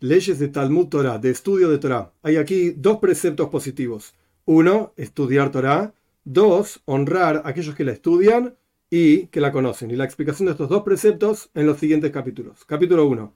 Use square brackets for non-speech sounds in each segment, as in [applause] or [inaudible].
leyes de Talmud Torah, de estudio de Torah. Hay aquí dos preceptos positivos. Uno, estudiar Torah. Dos, honrar a aquellos que la estudian y que la conocen. Y la explicación de estos dos preceptos en los siguientes capítulos. Capítulo 1.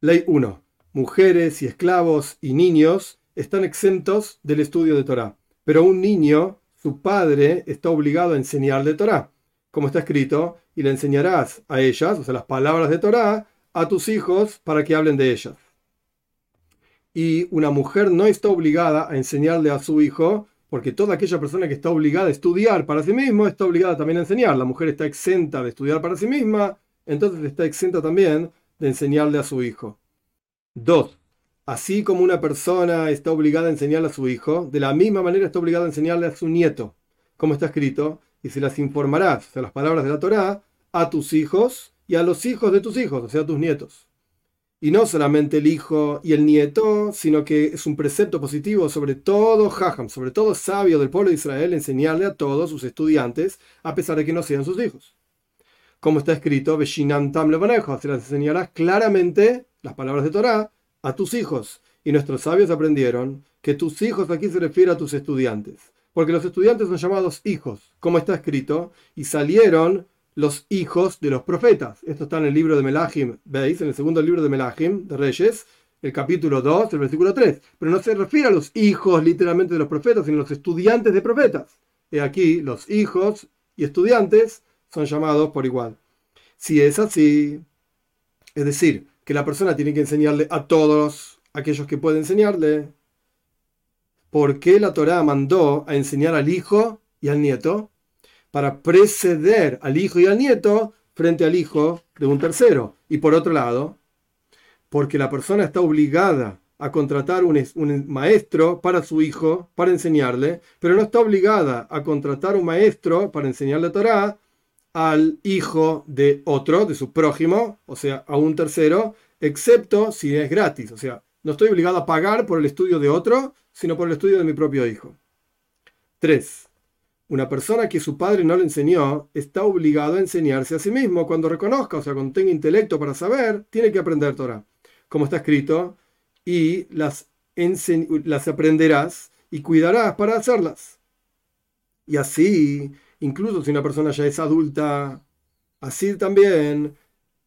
Ley 1. Mujeres y esclavos y niños están exentos del estudio de Torah. Pero un niño, su padre, está obligado a enseñarle Torah. Como está escrito, y le enseñarás a ellas, o sea, las palabras de Torah, a tus hijos para que hablen de ellas y una mujer no está obligada a enseñarle a su hijo, porque toda aquella persona que está obligada a estudiar para sí mismo está obligada también a enseñar. La mujer está exenta de estudiar para sí misma, entonces está exenta también de enseñarle a su hijo. 2. Así como una persona está obligada a enseñarle a su hijo, de la misma manera está obligada a enseñarle a su nieto, como está escrito, y se las informarás, o sea, las palabras de la Torá, a tus hijos y a los hijos de tus hijos, o sea, a tus nietos. Y no solamente el hijo y el nieto, sino que es un precepto positivo sobre todo Jajam, sobre todo sabio del pueblo de Israel, enseñarle a todos sus estudiantes, a pesar de que no sean sus hijos. Como está escrito, Beshinan Tam se las enseñarás claramente las palabras de Torah a tus hijos. Y nuestros sabios aprendieron que tus hijos aquí se refiere a tus estudiantes, porque los estudiantes son llamados hijos, como está escrito, y salieron los hijos de los profetas. Esto está en el libro de Melahim, ¿veis? En el segundo libro de Melahim, de Reyes, el capítulo 2, el versículo 3. Pero no se refiere a los hijos literalmente de los profetas, sino a los estudiantes de profetas. Y aquí los hijos y estudiantes son llamados por igual. Si es así, es decir, que la persona tiene que enseñarle a todos aquellos que puede enseñarle, ¿por qué la Torá mandó a enseñar al hijo y al nieto? Para preceder al hijo y al nieto frente al hijo de un tercero. Y por otro lado, porque la persona está obligada a contratar un, maestro para su hijo, para enseñarle, pero no está obligada a contratar un maestro para enseñarle Torah al hijo de otro, de su prójimo, o sea, a un tercero, excepto si es gratis. O sea, no estoy obligado a pagar por el estudio de otro, sino por el estudio de mi propio hijo. 3. Una persona que su padre no le enseñó está obligado a enseñarse a sí mismo. Cuando reconozca, o sea, cuando tenga intelecto para saber, tiene que aprender Torah. Como está escrito, y las, las aprenderás y cuidarás para hacerlas. Y así, incluso si una persona ya es adulta, así también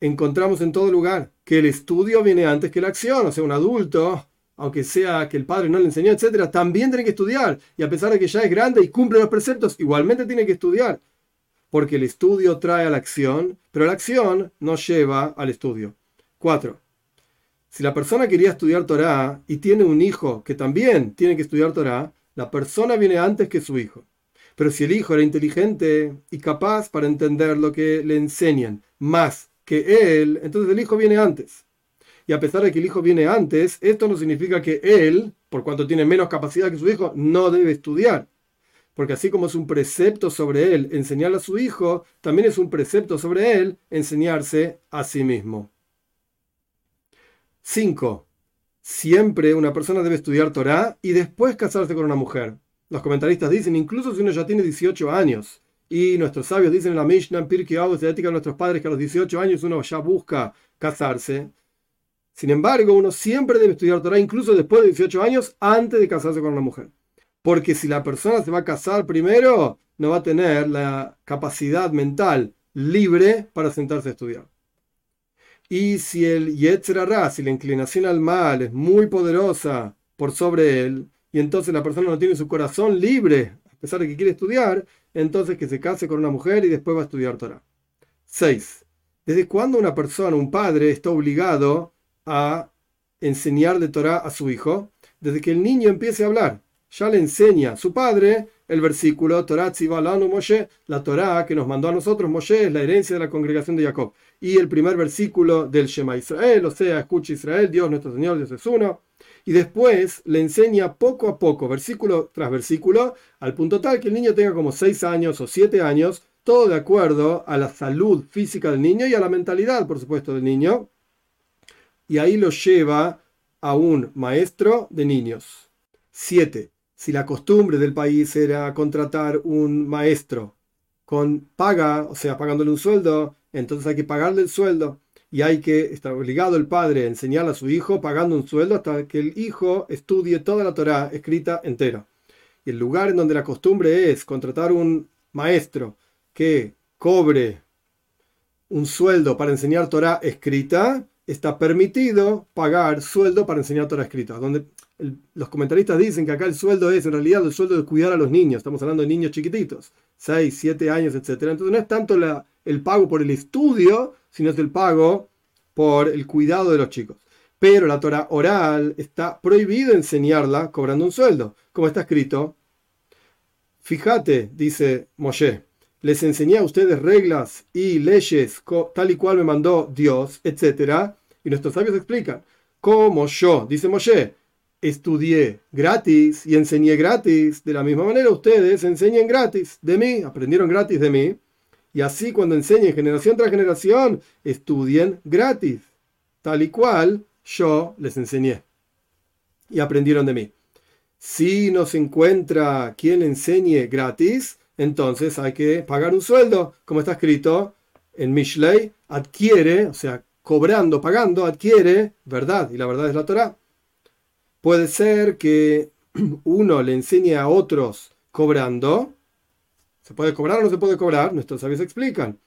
encontramos en todo lugar que el estudio viene antes que la acción. O sea, un adulto aunque sea que el padre no le enseñó, etcétera, también tiene que estudiar. Y a pesar de que ya es grande y cumple los preceptos, igualmente tiene que estudiar. Porque el estudio trae a la acción, pero la acción no lleva al estudio. 4. Si la persona quería estudiar Torah y tiene un hijo que también tiene que estudiar Torah, la persona viene antes que su hijo. Pero si el hijo era inteligente y capaz para entender lo que le enseñan más que él, entonces el hijo viene antes. Y a pesar de que el hijo viene antes, esto no significa que él, por cuanto tiene menos capacidad que su hijo, no debe estudiar. Porque así como es un precepto sobre él enseñar a su hijo, también es un precepto sobre él enseñarse a sí mismo. 5. Siempre una persona debe estudiar Torah y después casarse con una mujer. Los comentaristas dicen, incluso si uno ya tiene 18 años, y nuestros sabios dicen en la Mishnah, en Pirkei Avos, de ética nuestros padres, que a los 18 años uno ya busca casarse, sin embargo, uno siempre debe estudiar Torah, incluso después de 18 años, antes de casarse con una mujer. Porque si la persona se va a casar primero, no va a tener la capacidad mental libre para sentarse a estudiar. Y si el Yetzirah, si la inclinación al mal es muy poderosa por sobre él, y entonces la persona no tiene su corazón libre, a pesar de que quiere estudiar, entonces que se case con una mujer y después va a estudiar Torah. 6. ¿Desde cuándo una persona, un padre, está obligado a enseñarle Torah a su hijo desde que el niño empiece a hablar. Ya le enseña su padre el versículo Torah Tzivalanu Moshe, la Torah que nos mandó a nosotros Moshe es la herencia de la congregación de Jacob. Y el primer versículo del Shema Israel, o sea, escucha Israel, Dios nuestro Señor, Dios es uno. Y después le enseña poco a poco, versículo tras versículo, al punto tal que el niño tenga como 6 años o 7 años, todo de acuerdo a la salud física del niño y a la mentalidad, por supuesto, del niño y ahí lo lleva a un maestro de niños. 7. Si la costumbre del país era contratar un maestro con paga, o sea, pagándole un sueldo, entonces hay que pagarle el sueldo. y hay que, está obligado el padre a enseñar a su hijo pagando un sueldo hasta que el hijo estudie toda la Torah escrita entera. Y el lugar en donde la costumbre es contratar un maestro que cobre un sueldo para enseñar Torah escrita, está permitido pagar sueldo para enseñar Torah escrita. Donde los comentaristas dicen que acá el sueldo es en realidad el sueldo de cuidar a los niños. Estamos hablando de niños chiquititos, 6, 7 años, etc. Entonces no es tanto el pago por el estudio, sino es el pago por el cuidado de los chicos. Pero la Torah oral está prohibido enseñarla cobrando un sueldo, como está escrito. Fíjate, dice Moshe, les enseñé a ustedes reglas y leyes tal y cual me mandó Dios, etc. Y nuestros sabios explican, como yo, dice Moshe, estudié gratis y enseñé gratis, de la misma manera ustedes enseñen gratis de mí, aprendieron gratis de mí. Y así cuando enseñen generación tras generación, estudien gratis, tal y cual yo les enseñé. Y aprendieron de mí. Si no se encuentra quien enseñe gratis, entonces hay que pagar un sueldo, como está escrito en Mishlei, adquiere, o sea, cobrando, pagando, adquiere verdad, y la verdad es la Torah. Puede ser que [clears throat] uno le enseñe a otros cobrando, ¿se puede cobrar o no se puede cobrar? Nuestros sabios explican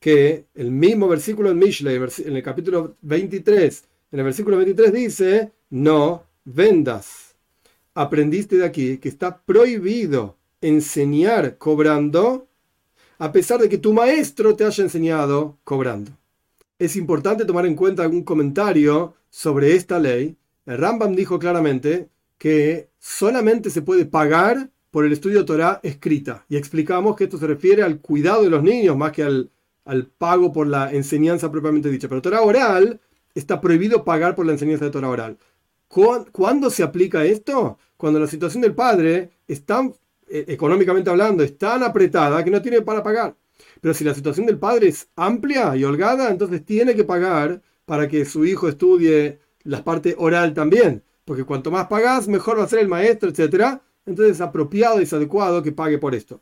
que el mismo versículo en Mishlei, en el capítulo 23, en el versículo 23 dice, no vendas. Aprendiste de aquí que está prohibido enseñar cobrando, a pesar de que tu maestro te haya enseñado cobrando. Es importante tomar en cuenta algún comentario sobre esta ley. El Rambam dijo claramente que solamente se puede pagar por el estudio de Torah escrita. Y explicamos que esto se refiere al cuidado de los niños más que al, al pago por la enseñanza propiamente dicha. Pero Torah oral está prohibido pagar por la enseñanza de Torah oral. ¿Cuándo se aplica esto? Cuando la situación del padre es tan eh, económicamente hablando, es tan apretada que no tiene para pagar. Pero si la situación del padre es amplia y holgada, entonces tiene que pagar para que su hijo estudie la parte oral también. Porque cuanto más pagas, mejor va a ser el maestro, etc. Entonces es apropiado y es adecuado que pague por esto.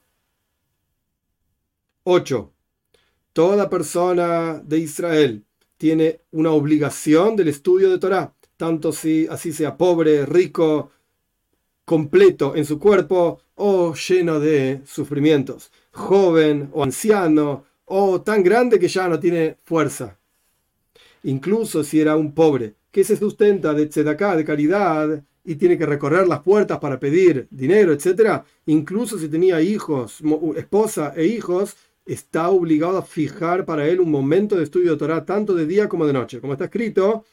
8. Toda persona de Israel tiene una obligación del estudio de Torah, tanto si así sea pobre, rico, completo en su cuerpo o lleno de sufrimientos, joven o anciano o tan grande que ya no tiene fuerza. Incluso si era un pobre que se sustenta de tzedaká, de caridad, y tiene que recorrer las puertas para pedir dinero, etc., incluso si tenía hijos, esposa e hijos, está obligado a fijar para él un momento de estudio de Torah tanto de día como de noche. Como está escrito,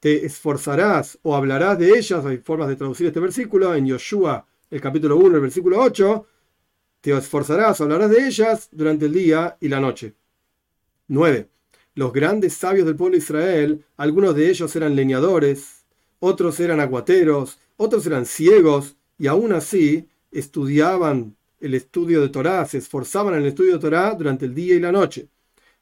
te esforzarás o hablarás de ellas, hay formas de traducir este versículo, en Yoshua, el capítulo 1, el versículo 8, te esforzarás o hablarás de ellas durante el día y la noche. 9. Los grandes sabios del pueblo de Israel, algunos de ellos eran leñadores, otros eran aguateros, otros eran ciegos, y aún así estudiaban el estudio de Torah, se esforzaban en el estudio de Torah durante el día y la noche.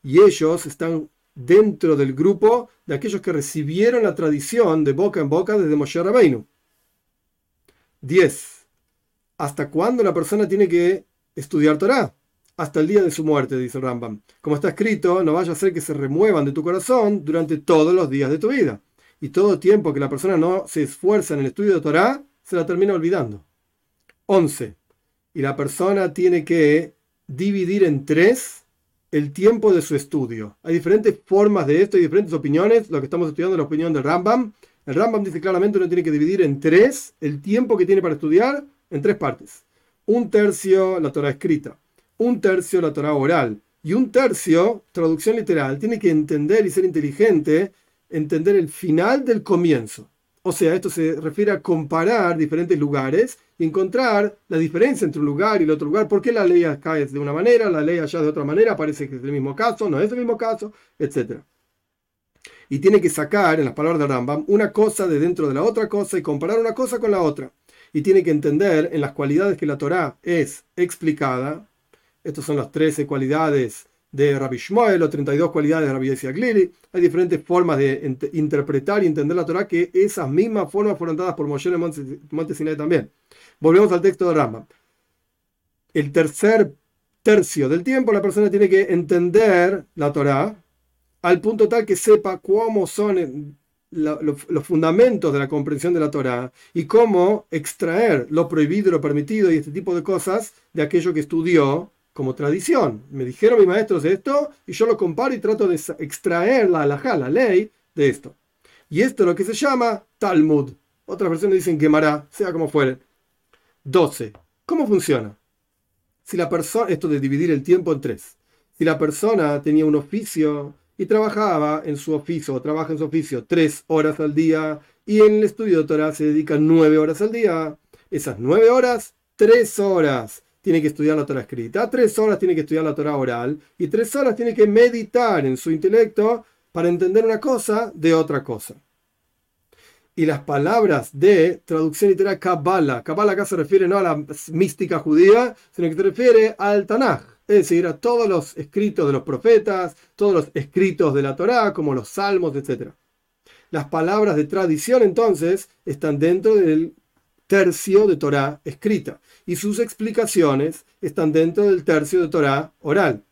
Y ellos están dentro del grupo de aquellos que recibieron la tradición de boca en boca desde Moshe Rabbeinu. 10. ¿Hasta cuándo la persona tiene que estudiar Torah? Hasta el día de su muerte, dice Rambam. Como está escrito, no vaya a ser que se remuevan de tu corazón durante todos los días de tu vida. Y todo tiempo que la persona no se esfuerza en el estudio de Torah, se la termina olvidando. 11. Y la persona tiene que dividir en tres el tiempo de su estudio. Hay diferentes formas de esto y diferentes opiniones. Lo que estamos estudiando es la opinión del Rambam. El Rambam dice claramente uno tiene que dividir en tres el tiempo que tiene para estudiar en tres partes. Un tercio la Torah escrita, un tercio la Torah oral y un tercio traducción literal. Tiene que entender y ser inteligente, entender el final del comienzo. O sea, esto se refiere a comparar diferentes lugares y encontrar la diferencia entre un lugar y el otro lugar. ¿Por qué la ley acá es de una manera, la ley allá de otra manera? Parece que es el mismo caso, no es el mismo caso, etc. Y tiene que sacar, en las palabras de Rambam, una cosa de dentro de la otra cosa y comparar una cosa con la otra. Y tiene que entender en las cualidades que la Torah es explicada. Estas son las 13 cualidades de Rabbi Shmuel o 32 cualidades de Rabbi Glili. Hay diferentes formas de interpretar y entender la Torah que esas mismas formas fueron dadas por Moshe en Monte Sinai también. Volvemos al texto de Rambam. El tercer tercio del tiempo la persona tiene que entender la Torah, al punto tal que sepa cómo son los fundamentos de la comprensión de la Torah y cómo extraer lo prohibido, lo permitido y este tipo de cosas de aquello que estudió como tradición. Me dijeron mis maestros esto y yo lo comparo y trato de extraer la halajá, la ley, de esto. Y esto es lo que se llama Talmud. Otras versiones dicen Gemara, sea como fuere. 12. ¿Cómo funciona? Si la persona, esto de dividir el tiempo en tres. Si la persona tenía un oficio y trabajaba en su oficio o trabaja en su oficio tres horas al día y en el estudio de Torah se dedica nueve horas al día, esas nueve horas, tres horas tiene que estudiar la Torah escrita, tres horas tiene que estudiar la Torah oral. Y tres horas tiene que meditar en su intelecto para entender una cosa de otra cosa. Y las palabras de traducción literal Kabbalah, Kabbalah acá se refiere no a la mística judía, sino que se refiere al Tanaj, es decir, a todos los escritos de los profetas, todos los escritos de la Torá, como los salmos, etc. Las palabras de tradición entonces están dentro del tercio de Torá escrita y sus explicaciones están dentro del tercio de Torá oral.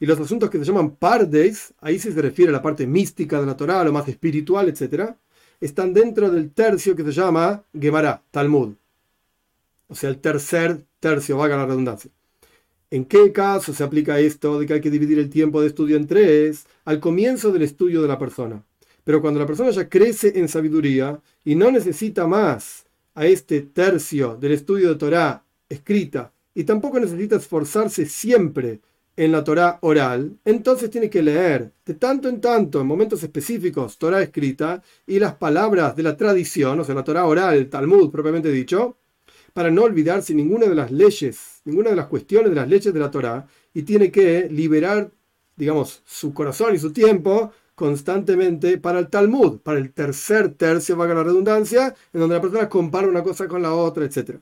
Y los asuntos que se llaman pardes, ahí se refiere a la parte mística de la Torá, lo más espiritual, etc., están dentro del tercio que se llama Gemara, Talmud. O sea, el tercer tercio, vaga la redundancia. ¿En qué caso se aplica esto de que hay que dividir el tiempo de estudio en tres? Al comienzo del estudio de la persona. Pero cuando la persona ya crece en sabiduría y no necesita más a este tercio del estudio de Torah escrita y tampoco necesita esforzarse siempre en la Torah oral, entonces tiene que leer de tanto en tanto, en momentos específicos, Torah escrita y las palabras de la tradición, o sea, la Torah oral, el Talmud propiamente dicho, para no olvidarse ninguna de las leyes, ninguna de las cuestiones de las leyes de la Torá, y tiene que liberar, digamos, su corazón y su tiempo constantemente para el Talmud, para el tercer tercio, valga la redundancia, en donde la persona compara una cosa con la otra, etc.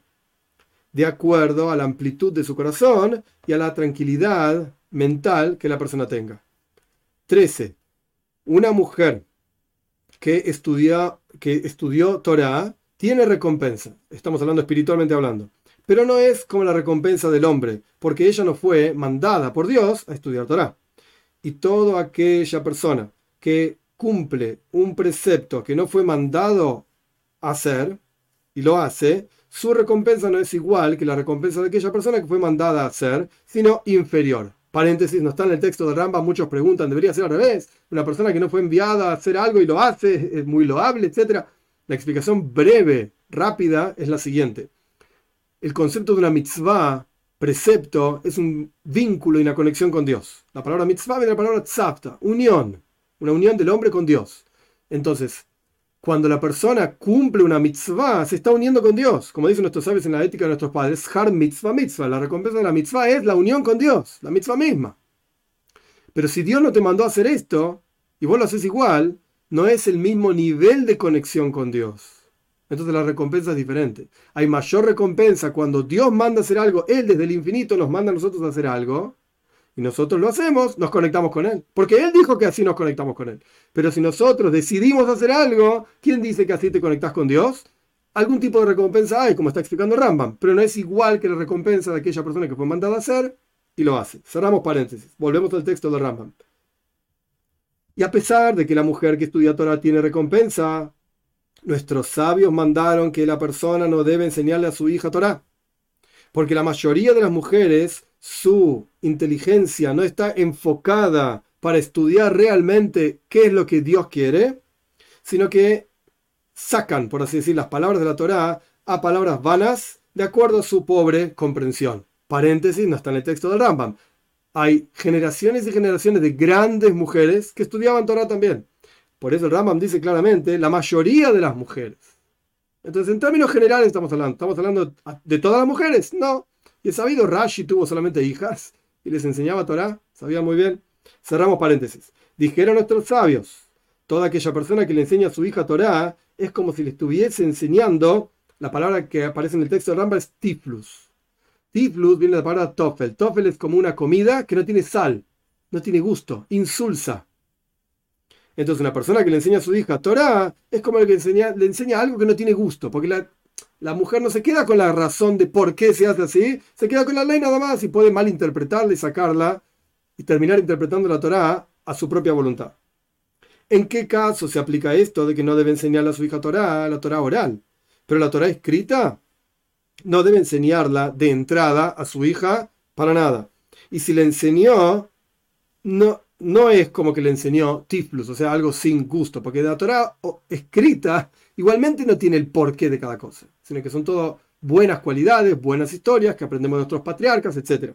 De acuerdo a la amplitud de su corazón y a la tranquilidad mental que la persona tenga. 13. Una mujer que, estudia, que estudió Torah tiene recompensa. Estamos hablando espiritualmente hablando. Pero no es como la recompensa del hombre, porque ella no fue mandada por Dios a estudiar Torah. Y toda aquella persona que cumple un precepto que no fue mandado hacer y lo hace, su recompensa no es igual que la recompensa de aquella persona que fue mandada a hacer, sino inferior. Paréntesis, no está en el texto de Ramba, muchos preguntan, debería ser al revés. Una persona que no fue enviada a hacer algo y lo hace, es muy loable, etc. La explicación breve, rápida, es la siguiente. El concepto de una mitzvah, precepto, es un vínculo y una conexión con Dios. La palabra mitzvah viene de la palabra tzavta, unión, una unión del hombre con Dios. Entonces, cuando la persona cumple una mitzvah, se está uniendo con Dios. Como dicen nuestros sabios en la ética de nuestros padres, har mitzvah mitzvah. La recompensa de la mitzvah es la unión con Dios, la mitzvah misma. Pero si Dios no te mandó a hacer esto, y vos lo haces igual, no es el mismo nivel de conexión con Dios. Entonces la recompensa es diferente. Hay mayor recompensa cuando Dios manda hacer algo, Él desde el infinito nos manda a nosotros a hacer algo, y nosotros lo hacemos, nos conectamos con Él. Porque Él dijo que así nos conectamos con Él. Pero si nosotros decidimos hacer algo, ¿quién dice que así te conectas con Dios? Algún tipo de recompensa hay, como está explicando Rambam, pero no es igual que la recompensa de aquella persona que fue mandada a hacer y lo hace. Cerramos paréntesis. Volvemos al texto de Rambam. Y a pesar de que la mujer que estudia Torah tiene recompensa, nuestros sabios mandaron que la persona no debe enseñarle a su hija Torah. Porque la mayoría de las mujeres, su inteligencia no está enfocada para estudiar realmente qué es lo que Dios quiere, sino que sacan, por así decir, las palabras de la Torah a palabras vanas de acuerdo a su pobre comprensión. Paréntesis, no está en el texto del Rambam hay generaciones y generaciones de grandes mujeres que estudiaban Torah también. Por eso el Rambam dice claramente la mayoría de las mujeres. Entonces, en términos generales estamos hablando. ¿Estamos hablando de todas las mujeres? No. Y he sabido, Rashi tuvo solamente hijas y les enseñaba Torah. Sabía muy bien. Cerramos paréntesis. Dijeron nuestros sabios, toda aquella persona que le enseña a su hija Torah es como si le estuviese enseñando, la palabra que aparece en el texto de Rambam es tiflus. Tiflus viene de la palabra tofel. Tofel es como una comida que no tiene sal, no tiene gusto, insulsa. Entonces una persona que le enseña a su hija Torah es como el que enseña, le enseña algo que no tiene gusto, porque la, la, mujer no se queda con la razón de por qué se hace así, se queda con la ley nada más y puede malinterpretarla y sacarla y terminar interpretando la Torah a su propia voluntad. ¿En qué caso se aplica esto de que no debe enseñarle a su hija Torah, la Torah oral? Pero la Torah escrita no debe enseñarla de entrada a su hija para nada. Y si le enseñó, no, no es como que le enseñó tiflus, o sea, algo sin gusto, porque la Torah escrita igualmente no tiene el porqué de cada cosa, sino que son todo buenas cualidades, buenas historias que aprendemos de nuestros patriarcas, etc.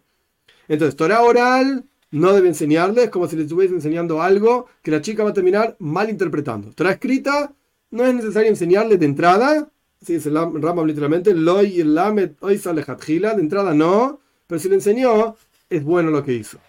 Entonces, Torah oral no debe enseñarle, es como si le estuviese enseñando algo que la chica va a terminar mal interpretando. Torah escrita no es necesario enseñarle de entrada, así es el Rambam literalmente, loy lamet, de entrada no, pero si le enseñó, es bueno lo que hizo.